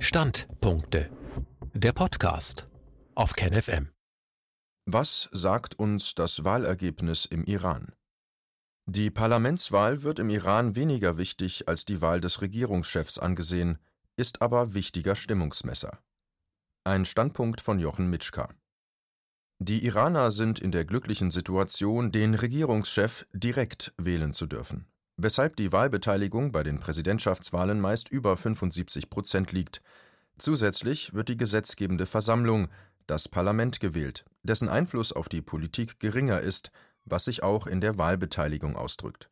Standpunkte. Der Podcast auf KenFM. Was sagt uns das Wahlergebnis im Iran? Die Parlamentswahl wird im Iran weniger wichtig als die Wahl des Regierungschefs angesehen, ist aber wichtiger Stimmungsmesser. Ein Standpunkt von Jochen Mitschka. Die Iraner sind in der glücklichen Situation, den Regierungschef direkt wählen zu dürfen weshalb die Wahlbeteiligung bei den Präsidentschaftswahlen meist über 75 Prozent liegt. Zusätzlich wird die gesetzgebende Versammlung, das Parlament gewählt, dessen Einfluss auf die Politik geringer ist, was sich auch in der Wahlbeteiligung ausdrückt.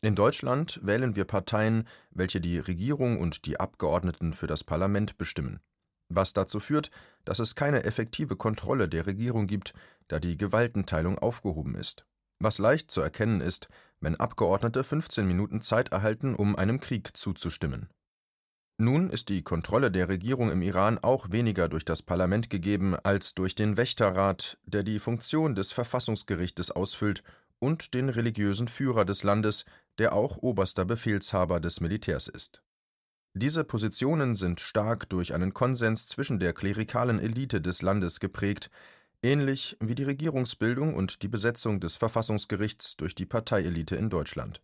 In Deutschland wählen wir Parteien, welche die Regierung und die Abgeordneten für das Parlament bestimmen, was dazu führt, dass es keine effektive Kontrolle der Regierung gibt, da die Gewaltenteilung aufgehoben ist was leicht zu erkennen ist, wenn Abgeordnete 15 Minuten Zeit erhalten, um einem Krieg zuzustimmen. Nun ist die Kontrolle der Regierung im Iran auch weniger durch das Parlament gegeben als durch den Wächterrat, der die Funktion des Verfassungsgerichtes ausfüllt, und den religiösen Führer des Landes, der auch oberster Befehlshaber des Militärs ist. Diese Positionen sind stark durch einen Konsens zwischen der klerikalen Elite des Landes geprägt, ähnlich wie die Regierungsbildung und die Besetzung des Verfassungsgerichts durch die Parteielite in Deutschland.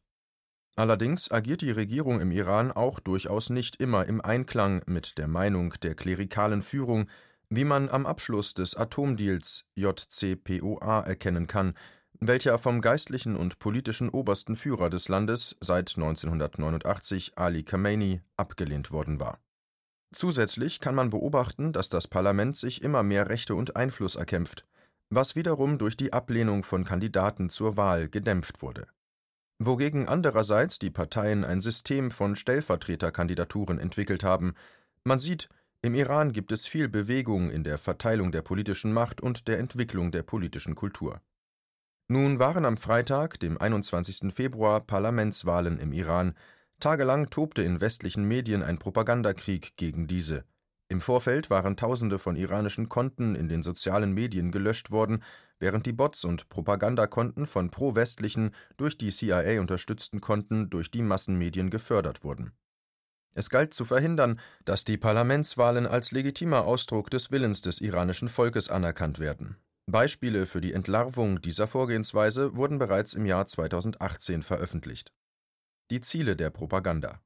Allerdings agiert die Regierung im Iran auch durchaus nicht immer im Einklang mit der Meinung der klerikalen Führung, wie man am Abschluss des Atomdeals JCPOA erkennen kann, welcher vom geistlichen und politischen obersten Führer des Landes seit 1989 Ali Khamenei abgelehnt worden war Zusätzlich kann man beobachten, dass das Parlament sich immer mehr Rechte und Einfluss erkämpft, was wiederum durch die Ablehnung von Kandidaten zur Wahl gedämpft wurde. Wogegen andererseits die Parteien ein System von Stellvertreterkandidaturen entwickelt haben. Man sieht, im Iran gibt es viel Bewegung in der Verteilung der politischen Macht und der Entwicklung der politischen Kultur. Nun waren am Freitag, dem 21. Februar, Parlamentswahlen im Iran, Tagelang tobte in westlichen Medien ein Propagandakrieg gegen diese. Im Vorfeld waren Tausende von iranischen Konten in den sozialen Medien gelöscht worden, während die Bots und Propagandakonten von pro-westlichen, durch die CIA unterstützten Konten durch die Massenmedien gefördert wurden. Es galt zu verhindern, dass die Parlamentswahlen als legitimer Ausdruck des Willens des iranischen Volkes anerkannt werden. Beispiele für die Entlarvung dieser Vorgehensweise wurden bereits im Jahr 2018 veröffentlicht die Ziele der Propaganda.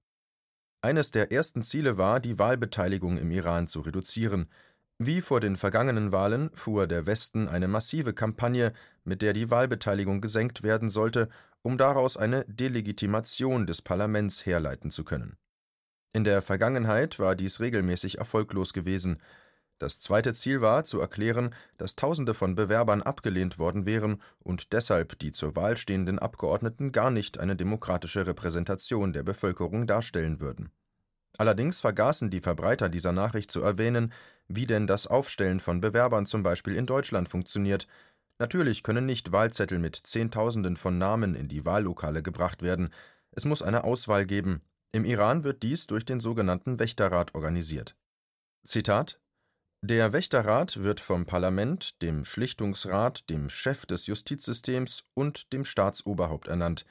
Eines der ersten Ziele war, die Wahlbeteiligung im Iran zu reduzieren. Wie vor den vergangenen Wahlen fuhr der Westen eine massive Kampagne, mit der die Wahlbeteiligung gesenkt werden sollte, um daraus eine Delegitimation des Parlaments herleiten zu können. In der Vergangenheit war dies regelmäßig erfolglos gewesen, das zweite Ziel war, zu erklären, dass Tausende von Bewerbern abgelehnt worden wären und deshalb die zur Wahl stehenden Abgeordneten gar nicht eine demokratische Repräsentation der Bevölkerung darstellen würden. Allerdings vergaßen die Verbreiter dieser Nachricht zu erwähnen, wie denn das Aufstellen von Bewerbern zum Beispiel in Deutschland funktioniert. Natürlich können nicht Wahlzettel mit Zehntausenden von Namen in die Wahllokale gebracht werden. Es muss eine Auswahl geben. Im Iran wird dies durch den sogenannten Wächterrat organisiert. Zitat der Wächterrat wird vom Parlament, dem Schlichtungsrat, dem Chef des Justizsystems und dem Staatsoberhaupt ernannt.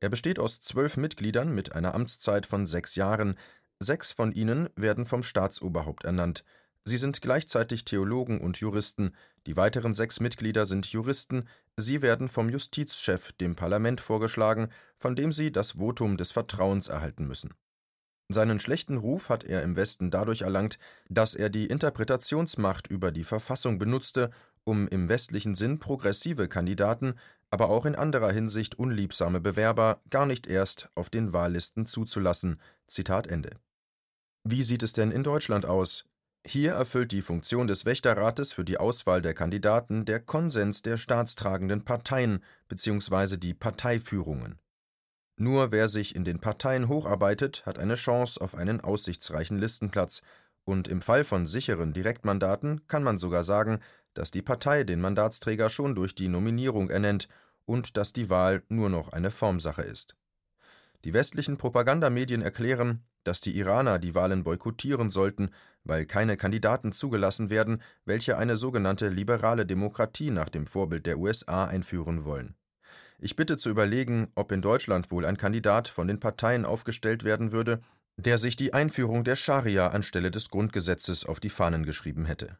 Er besteht aus zwölf Mitgliedern mit einer Amtszeit von sechs Jahren. Sechs von ihnen werden vom Staatsoberhaupt ernannt. Sie sind gleichzeitig Theologen und Juristen. Die weiteren sechs Mitglieder sind Juristen. Sie werden vom Justizchef, dem Parlament, vorgeschlagen, von dem sie das Votum des Vertrauens erhalten müssen seinen schlechten Ruf hat er im Westen dadurch erlangt, dass er die Interpretationsmacht über die Verfassung benutzte, um im westlichen Sinn progressive Kandidaten, aber auch in anderer Hinsicht unliebsame Bewerber gar nicht erst auf den Wahllisten zuzulassen. Zitat Ende. Wie sieht es denn in Deutschland aus? Hier erfüllt die Funktion des Wächterrates für die Auswahl der Kandidaten der Konsens der staatstragenden Parteien bzw. die Parteiführungen. Nur wer sich in den Parteien hocharbeitet, hat eine Chance auf einen aussichtsreichen Listenplatz, und im Fall von sicheren Direktmandaten kann man sogar sagen, dass die Partei den Mandatsträger schon durch die Nominierung ernennt und dass die Wahl nur noch eine Formsache ist. Die westlichen Propagandamedien erklären, dass die Iraner die Wahlen boykottieren sollten, weil keine Kandidaten zugelassen werden, welche eine sogenannte liberale Demokratie nach dem Vorbild der USA einführen wollen. Ich bitte zu überlegen, ob in Deutschland wohl ein Kandidat von den Parteien aufgestellt werden würde, der sich die Einführung der Scharia anstelle des Grundgesetzes auf die Fahnen geschrieben hätte.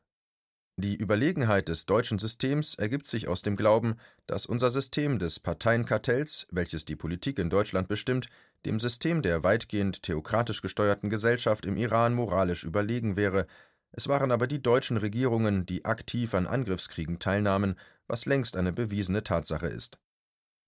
Die Überlegenheit des deutschen Systems ergibt sich aus dem Glauben, dass unser System des Parteienkartells, welches die Politik in Deutschland bestimmt, dem System der weitgehend theokratisch gesteuerten Gesellschaft im Iran moralisch überlegen wäre, es waren aber die deutschen Regierungen, die aktiv an Angriffskriegen teilnahmen, was längst eine bewiesene Tatsache ist.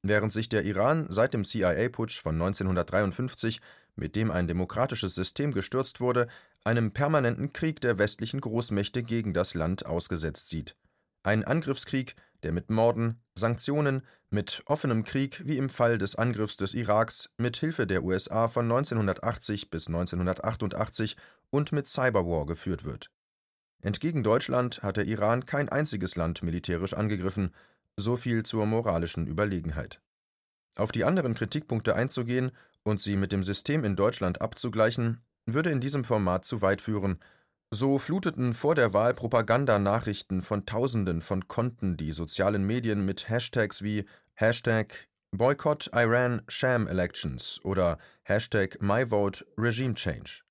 Während sich der Iran seit dem CIA-Putsch von 1953, mit dem ein demokratisches System gestürzt wurde, einem permanenten Krieg der westlichen Großmächte gegen das Land ausgesetzt sieht. Ein Angriffskrieg, der mit Morden, Sanktionen, mit offenem Krieg wie im Fall des Angriffs des Iraks mit Hilfe der USA von 1980 bis 1988 und mit Cyberwar geführt wird. Entgegen Deutschland hat der Iran kein einziges Land militärisch angegriffen, so viel zur moralischen Überlegenheit. Auf die anderen Kritikpunkte einzugehen und sie mit dem System in Deutschland abzugleichen, würde in diesem Format zu weit führen. So fluteten vor der Wahl Propagandanachrichten von Tausenden von Konten die sozialen Medien mit Hashtags wie Hashtag Boycott Iran Sham Elections oder Hashtag MyVote Regime Change.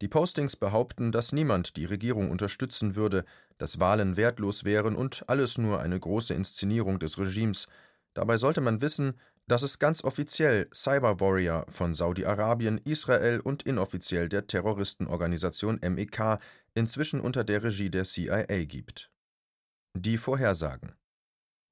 Die Postings behaupten, dass niemand die Regierung unterstützen würde, dass Wahlen wertlos wären und alles nur eine große Inszenierung des Regimes. Dabei sollte man wissen, dass es ganz offiziell Cyber Warrior von Saudi-Arabien, Israel und inoffiziell der Terroristenorganisation MEK inzwischen unter der Regie der CIA gibt. Die Vorhersagen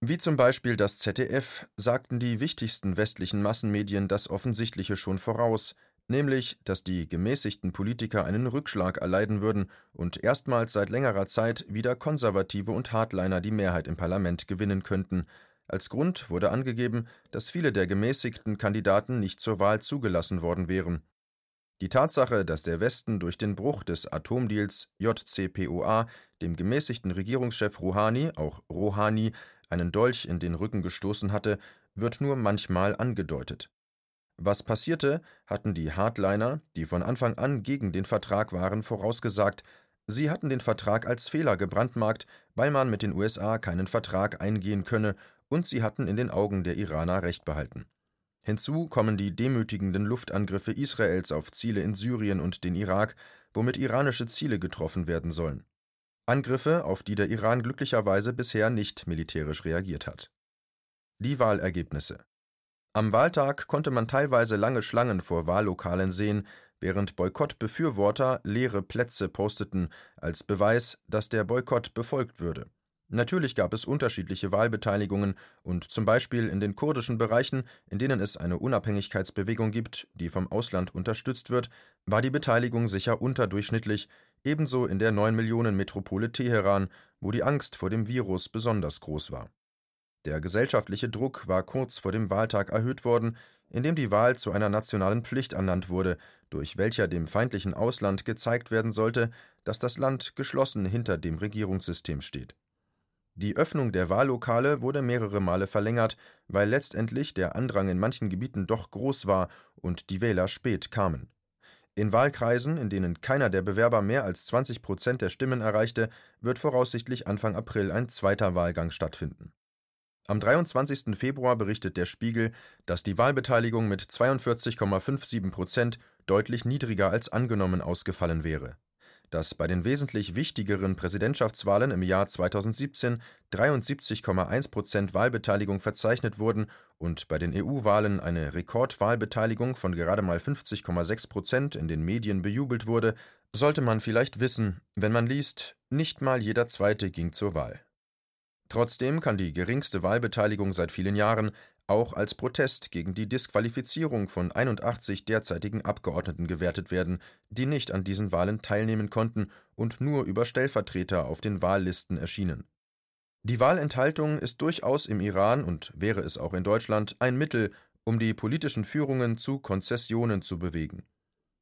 Wie zum Beispiel das ZDF sagten die wichtigsten westlichen Massenmedien das Offensichtliche schon voraus, nämlich, dass die gemäßigten Politiker einen Rückschlag erleiden würden und erstmals seit längerer Zeit wieder Konservative und Hardliner die Mehrheit im Parlament gewinnen könnten, als Grund wurde angegeben, dass viele der gemäßigten Kandidaten nicht zur Wahl zugelassen worden wären. Die Tatsache, dass der Westen durch den Bruch des Atomdeals JCPOA dem gemäßigten Regierungschef Rouhani, auch Rouhani, einen Dolch in den Rücken gestoßen hatte, wird nur manchmal angedeutet. Was passierte, hatten die Hardliner, die von Anfang an gegen den Vertrag waren, vorausgesagt, sie hatten den Vertrag als Fehler gebrandmarkt, weil man mit den USA keinen Vertrag eingehen könne und sie hatten in den Augen der Iraner Recht behalten. Hinzu kommen die demütigenden Luftangriffe Israels auf Ziele in Syrien und den Irak, womit iranische Ziele getroffen werden sollen. Angriffe, auf die der Iran glücklicherweise bisher nicht militärisch reagiert hat. Die Wahlergebnisse Am Wahltag konnte man teilweise lange Schlangen vor Wahllokalen sehen, während Boykottbefürworter leere Plätze posteten, als Beweis, dass der Boykott befolgt würde. Natürlich gab es unterschiedliche Wahlbeteiligungen und zum Beispiel in den kurdischen Bereichen, in denen es eine Unabhängigkeitsbewegung gibt, die vom Ausland unterstützt wird, war die Beteiligung sicher unterdurchschnittlich, ebenso in der 9 Millionen Metropole Teheran, wo die Angst vor dem Virus besonders groß war. Der gesellschaftliche Druck war kurz vor dem Wahltag erhöht worden, indem die Wahl zu einer nationalen Pflicht ernannt wurde, durch welcher dem feindlichen Ausland gezeigt werden sollte, dass das Land geschlossen hinter dem Regierungssystem steht. Die Öffnung der Wahllokale wurde mehrere Male verlängert, weil letztendlich der Andrang in manchen Gebieten doch groß war und die Wähler spät kamen. In Wahlkreisen, in denen keiner der Bewerber mehr als 20 Prozent der Stimmen erreichte, wird voraussichtlich Anfang April ein zweiter Wahlgang stattfinden. Am 23. Februar berichtet der Spiegel, dass die Wahlbeteiligung mit 42,57 Prozent deutlich niedriger als angenommen ausgefallen wäre dass bei den wesentlich wichtigeren Präsidentschaftswahlen im Jahr 2017 73,1 Prozent Wahlbeteiligung verzeichnet wurden und bei den EU-Wahlen eine Rekordwahlbeteiligung von gerade mal 50,6 Prozent in den Medien bejubelt wurde, sollte man vielleicht wissen, wenn man liest, nicht mal jeder Zweite ging zur Wahl. Trotzdem kann die geringste Wahlbeteiligung seit vielen Jahren auch als Protest gegen die Disqualifizierung von 81 derzeitigen Abgeordneten gewertet werden, die nicht an diesen Wahlen teilnehmen konnten und nur über Stellvertreter auf den Wahllisten erschienen. Die Wahlenthaltung ist durchaus im Iran und wäre es auch in Deutschland ein Mittel, um die politischen Führungen zu Konzessionen zu bewegen.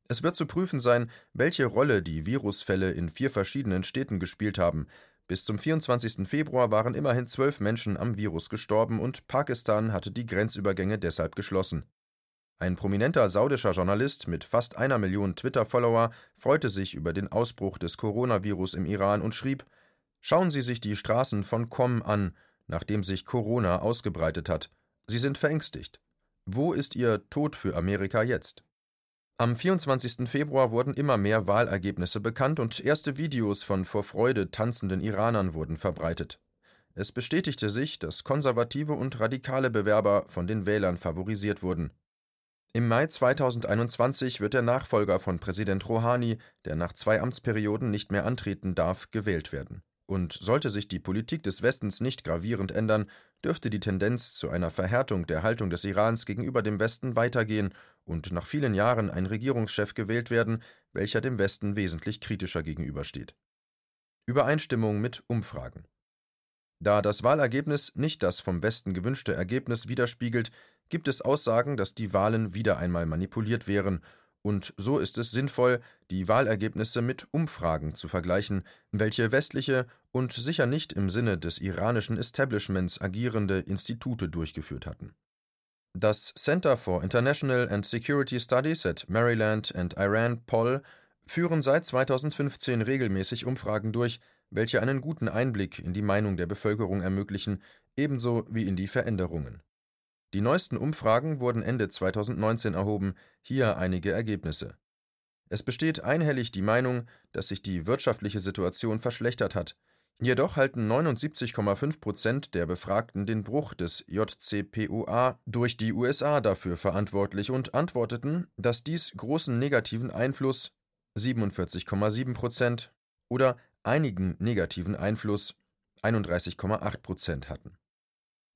Es wird zu prüfen sein, welche Rolle die Virusfälle in vier verschiedenen Städten gespielt haben, bis zum 24. Februar waren immerhin zwölf Menschen am Virus gestorben und Pakistan hatte die Grenzübergänge deshalb geschlossen. Ein prominenter saudischer Journalist mit fast einer Million Twitter-Follower freute sich über den Ausbruch des Coronavirus im Iran und schrieb: Schauen Sie sich die Straßen von Qom an, nachdem sich Corona ausgebreitet hat. Sie sind verängstigt. Wo ist Ihr Tod für Amerika jetzt? Am 24. Februar wurden immer mehr Wahlergebnisse bekannt und erste Videos von vor Freude tanzenden Iranern wurden verbreitet. Es bestätigte sich, dass konservative und radikale Bewerber von den Wählern favorisiert wurden. Im Mai 2021 wird der Nachfolger von Präsident Rouhani, der nach zwei Amtsperioden nicht mehr antreten darf, gewählt werden. Und sollte sich die Politik des Westens nicht gravierend ändern, dürfte die Tendenz zu einer Verhärtung der Haltung des Irans gegenüber dem Westen weitergehen und nach vielen Jahren ein Regierungschef gewählt werden, welcher dem Westen wesentlich kritischer gegenübersteht. Übereinstimmung mit Umfragen. Da das Wahlergebnis nicht das vom Westen gewünschte Ergebnis widerspiegelt, gibt es Aussagen, dass die Wahlen wieder einmal manipuliert wären, und so ist es sinnvoll, die Wahlergebnisse mit Umfragen zu vergleichen, welche westliche und sicher nicht im Sinne des iranischen Establishments agierende Institute durchgeführt hatten. Das Center for International and Security Studies at Maryland and Iran Poll führen seit 2015 regelmäßig Umfragen durch, welche einen guten Einblick in die Meinung der Bevölkerung ermöglichen, ebenso wie in die Veränderungen. Die neuesten Umfragen wurden Ende 2019 erhoben, hier einige Ergebnisse. Es besteht einhellig die Meinung, dass sich die wirtschaftliche Situation verschlechtert hat. Jedoch halten 79,5 Prozent der Befragten den Bruch des JCPOA durch die USA dafür verantwortlich und antworteten, dass dies großen negativen Einfluss 47,7 Prozent oder einigen negativen Einfluss 31,8 Prozent hatten.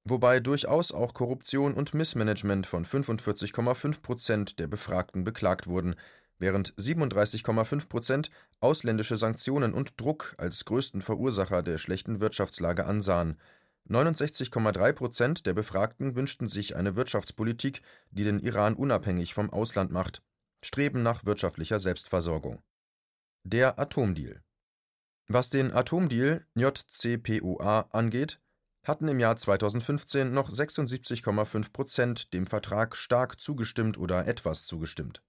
Wobei durchaus auch Korruption und Missmanagement von 45,5 Prozent der Befragten beklagt wurden, während 37,5 Prozent ausländische Sanktionen und Druck als größten Verursacher der schlechten Wirtschaftslage ansahen. 69,3 Prozent der Befragten wünschten sich eine Wirtschaftspolitik, die den Iran unabhängig vom Ausland macht, streben nach wirtschaftlicher Selbstversorgung. Der Atomdeal was den Atomdeal JCPOA angeht, hatten im Jahr 2015 noch 76,5 Prozent dem Vertrag stark zugestimmt oder etwas zugestimmt.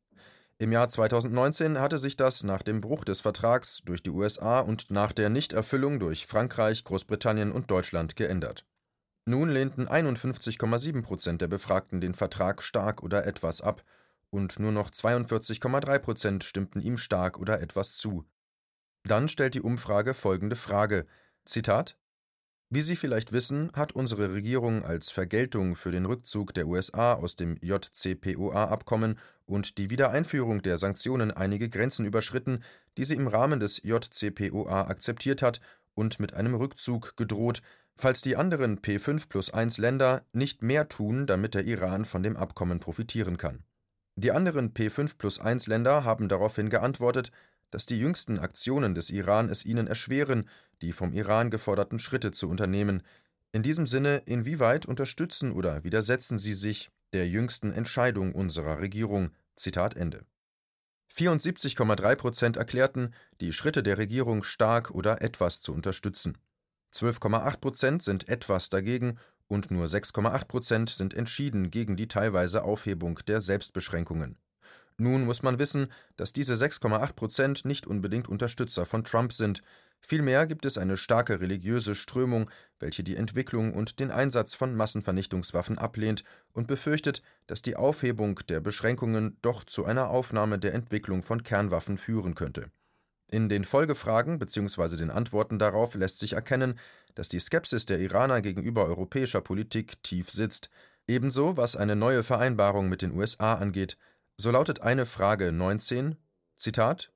Im Jahr 2019 hatte sich das nach dem Bruch des Vertrags durch die USA und nach der Nichterfüllung durch Frankreich, Großbritannien und Deutschland geändert. Nun lehnten 51,7 Prozent der Befragten den Vertrag stark oder etwas ab und nur noch 42,3 Prozent stimmten ihm stark oder etwas zu. Dann stellt die Umfrage folgende Frage: Zitat wie Sie vielleicht wissen, hat unsere Regierung als Vergeltung für den Rückzug der USA aus dem JCPOA-Abkommen und die Wiedereinführung der Sanktionen einige Grenzen überschritten, die sie im Rahmen des JCPOA akzeptiert hat, und mit einem Rückzug gedroht, falls die anderen P5 plus 1 Länder nicht mehr tun, damit der Iran von dem Abkommen profitieren kann. Die anderen P5 plus 1 Länder haben daraufhin geantwortet, dass die jüngsten Aktionen des Iran es ihnen erschweren, die vom Iran geforderten Schritte zu unternehmen. In diesem Sinne, inwieweit unterstützen oder widersetzen sie sich der jüngsten Entscheidung unserer Regierung? Zitat Ende. 74,3 Prozent erklärten, die Schritte der Regierung stark oder etwas zu unterstützen. 12,8 Prozent sind etwas dagegen und nur 6,8 Prozent sind entschieden gegen die teilweise Aufhebung der Selbstbeschränkungen. Nun muss man wissen, dass diese 6,8 Prozent nicht unbedingt Unterstützer von Trump sind. Vielmehr gibt es eine starke religiöse Strömung, welche die Entwicklung und den Einsatz von Massenvernichtungswaffen ablehnt und befürchtet, dass die Aufhebung der Beschränkungen doch zu einer Aufnahme der Entwicklung von Kernwaffen führen könnte. In den Folgefragen bzw. den Antworten darauf lässt sich erkennen, dass die Skepsis der Iraner gegenüber europäischer Politik tief sitzt, ebenso was eine neue Vereinbarung mit den USA angeht, so lautet eine Frage 19, Zitat: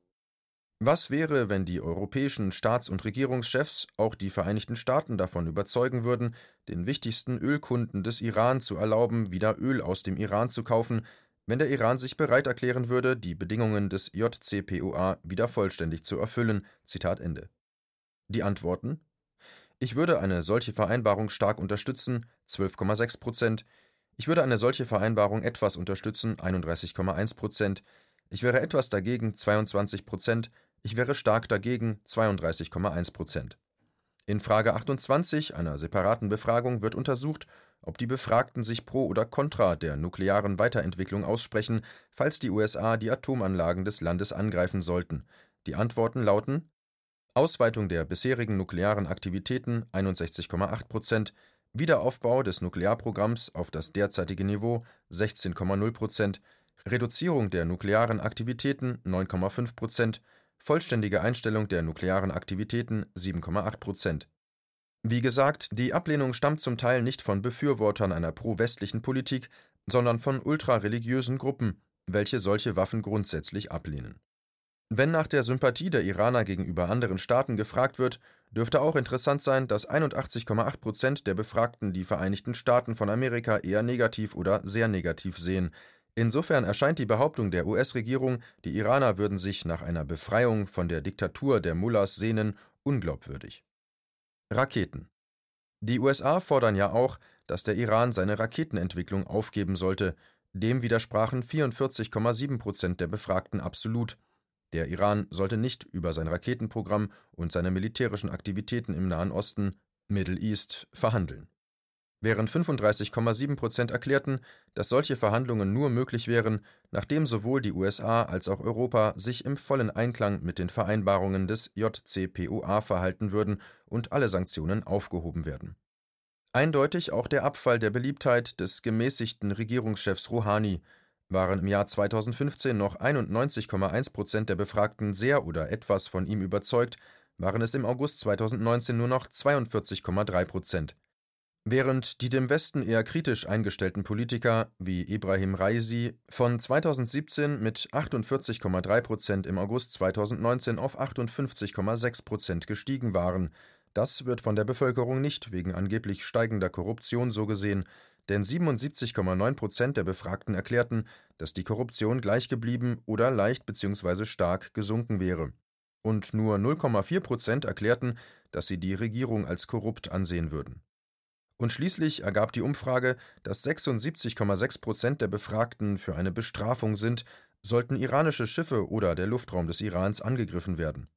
Was wäre, wenn die europäischen Staats- und Regierungschefs auch die Vereinigten Staaten davon überzeugen würden, den wichtigsten Ölkunden des Iran zu erlauben, wieder Öl aus dem Iran zu kaufen, wenn der Iran sich bereit erklären würde, die Bedingungen des JCPOA wieder vollständig zu erfüllen? Zitat Ende. Die Antworten: Ich würde eine solche Vereinbarung stark unterstützen, 12,6 Prozent, ich würde eine solche Vereinbarung etwas unterstützen, 31,1 Prozent. Ich wäre etwas dagegen, 22 Prozent. Ich wäre stark dagegen, 32,1 Prozent. In Frage 28 einer separaten Befragung wird untersucht, ob die Befragten sich pro oder contra der nuklearen Weiterentwicklung aussprechen, falls die USA die Atomanlagen des Landes angreifen sollten. Die Antworten lauten Ausweitung der bisherigen nuklearen Aktivitäten 61,8 Prozent, Wiederaufbau des Nuklearprogramms auf das derzeitige Niveau 16,0 Prozent, Reduzierung der nuklearen Aktivitäten 9,5 Prozent, vollständige Einstellung der nuklearen Aktivitäten 7,8 Prozent. Wie gesagt, die Ablehnung stammt zum Teil nicht von Befürwortern einer pro-westlichen Politik, sondern von ultrareligiösen Gruppen, welche solche Waffen grundsätzlich ablehnen. Wenn nach der Sympathie der Iraner gegenüber anderen Staaten gefragt wird, dürfte auch interessant sein, dass 81,8 Prozent der Befragten die Vereinigten Staaten von Amerika eher negativ oder sehr negativ sehen. Insofern erscheint die Behauptung der US-Regierung, die Iraner würden sich nach einer Befreiung von der Diktatur der Mullahs sehnen, unglaubwürdig. Raketen Die USA fordern ja auch, dass der Iran seine Raketenentwicklung aufgeben sollte. Dem widersprachen 44,7 Prozent der Befragten absolut. Der Iran sollte nicht über sein Raketenprogramm und seine militärischen Aktivitäten im Nahen Osten Middle East verhandeln. Während 35,7 Prozent erklärten, dass solche Verhandlungen nur möglich wären, nachdem sowohl die USA als auch Europa sich im vollen Einklang mit den Vereinbarungen des JCPOA verhalten würden und alle Sanktionen aufgehoben werden. Eindeutig auch der Abfall der Beliebtheit des gemäßigten Regierungschefs Rouhani, waren im Jahr 2015 noch 91,1 Prozent der Befragten sehr oder etwas von ihm überzeugt, waren es im August 2019 nur noch 42,3 Prozent. Während die dem Westen eher kritisch eingestellten Politiker wie Ibrahim Raisi von 2017 mit 48,3 Prozent im August 2019 auf 58,6 Prozent gestiegen waren, das wird von der Bevölkerung nicht wegen angeblich steigender Korruption so gesehen, denn 77,9 Prozent der Befragten erklärten, dass die Korruption gleich geblieben oder leicht bzw. stark gesunken wäre. Und nur 0,4 Prozent erklärten, dass sie die Regierung als korrupt ansehen würden. Und schließlich ergab die Umfrage, dass 76,6 Prozent der Befragten für eine Bestrafung sind, sollten iranische Schiffe oder der Luftraum des Irans angegriffen werden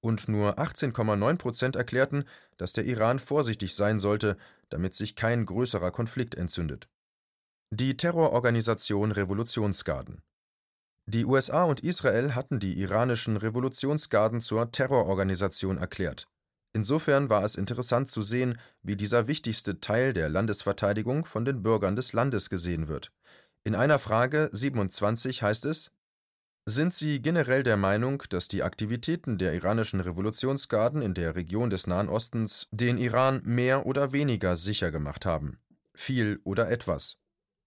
und nur 18,9 Prozent erklärten, dass der Iran vorsichtig sein sollte, damit sich kein größerer Konflikt entzündet. Die Terrororganisation Revolutionsgarden Die USA und Israel hatten die iranischen Revolutionsgarden zur Terrororganisation erklärt. Insofern war es interessant zu sehen, wie dieser wichtigste Teil der Landesverteidigung von den Bürgern des Landes gesehen wird. In einer Frage 27 heißt es sind Sie generell der Meinung, dass die Aktivitäten der iranischen Revolutionsgarden in der Region des Nahen Ostens den Iran mehr oder weniger sicher gemacht haben? Viel oder etwas?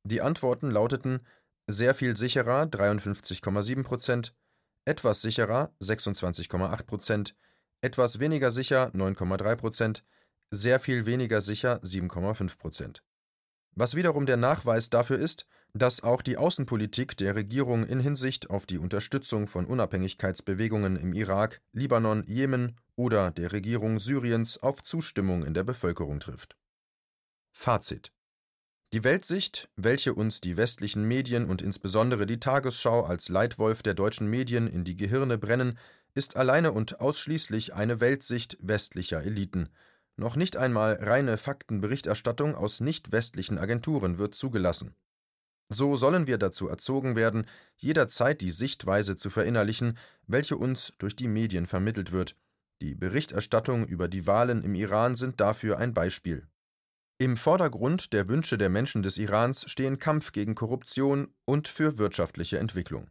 Die Antworten lauteten sehr viel sicherer 53,7 Prozent, etwas sicherer 26,8 Prozent, etwas weniger sicher 9,3 Prozent, sehr viel weniger sicher 7,5 Prozent. Was wiederum der Nachweis dafür ist, dass auch die Außenpolitik der Regierung in Hinsicht auf die Unterstützung von Unabhängigkeitsbewegungen im Irak, Libanon, Jemen oder der Regierung Syriens auf Zustimmung in der Bevölkerung trifft. Fazit Die Weltsicht, welche uns die westlichen Medien und insbesondere die Tagesschau als Leitwolf der deutschen Medien in die Gehirne brennen, ist alleine und ausschließlich eine Weltsicht westlicher Eliten. Noch nicht einmal reine Faktenberichterstattung aus nicht westlichen Agenturen wird zugelassen. So sollen wir dazu erzogen werden, jederzeit die Sichtweise zu verinnerlichen, welche uns durch die Medien vermittelt wird. Die Berichterstattung über die Wahlen im Iran sind dafür ein Beispiel. Im Vordergrund der Wünsche der Menschen des Irans stehen Kampf gegen Korruption und für wirtschaftliche Entwicklung.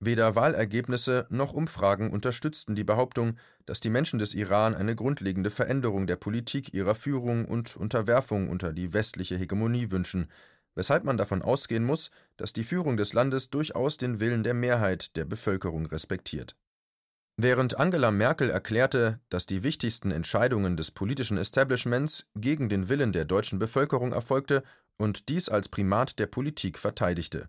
Weder Wahlergebnisse noch Umfragen unterstützten die Behauptung, dass die Menschen des Iran eine grundlegende Veränderung der Politik ihrer Führung und Unterwerfung unter die westliche Hegemonie wünschen, weshalb man davon ausgehen muss, dass die Führung des Landes durchaus den Willen der Mehrheit der Bevölkerung respektiert. Während Angela Merkel erklärte, dass die wichtigsten Entscheidungen des politischen Establishments gegen den Willen der deutschen Bevölkerung erfolgte und dies als Primat der Politik verteidigte.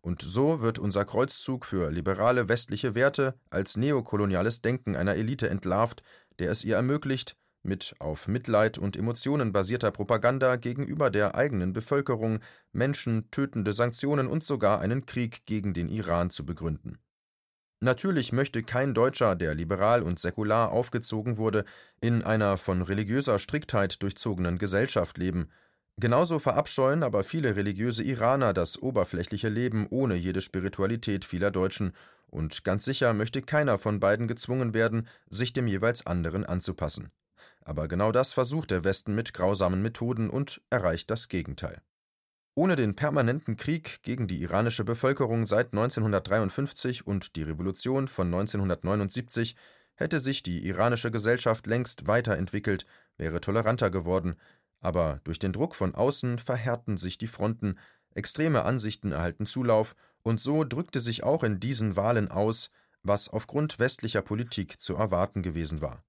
Und so wird unser Kreuzzug für liberale westliche Werte als neokoloniales Denken einer Elite entlarvt, der es ihr ermöglicht, mit auf Mitleid und Emotionen basierter Propaganda gegenüber der eigenen Bevölkerung Menschen tötende Sanktionen und sogar einen Krieg gegen den Iran zu begründen. Natürlich möchte kein Deutscher, der liberal und säkular aufgezogen wurde, in einer von religiöser Striktheit durchzogenen Gesellschaft leben. Genauso verabscheuen aber viele religiöse Iraner das oberflächliche Leben ohne jede Spiritualität vieler Deutschen, und ganz sicher möchte keiner von beiden gezwungen werden, sich dem jeweils anderen anzupassen. Aber genau das versucht der Westen mit grausamen Methoden und erreicht das Gegenteil. Ohne den permanenten Krieg gegen die iranische Bevölkerung seit 1953 und die Revolution von 1979 hätte sich die iranische Gesellschaft längst weiterentwickelt, wäre toleranter geworden, aber durch den Druck von außen verhärten sich die Fronten, extreme Ansichten erhalten Zulauf, und so drückte sich auch in diesen Wahlen aus, was aufgrund westlicher Politik zu erwarten gewesen war.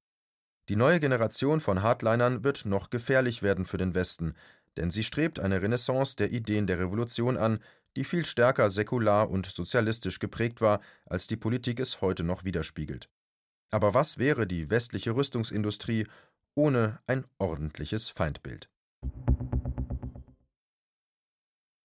Die neue Generation von Hardlinern wird noch gefährlich werden für den Westen, denn sie strebt eine Renaissance der Ideen der Revolution an, die viel stärker säkular und sozialistisch geprägt war, als die Politik es heute noch widerspiegelt. Aber was wäre die westliche Rüstungsindustrie ohne ein ordentliches Feindbild?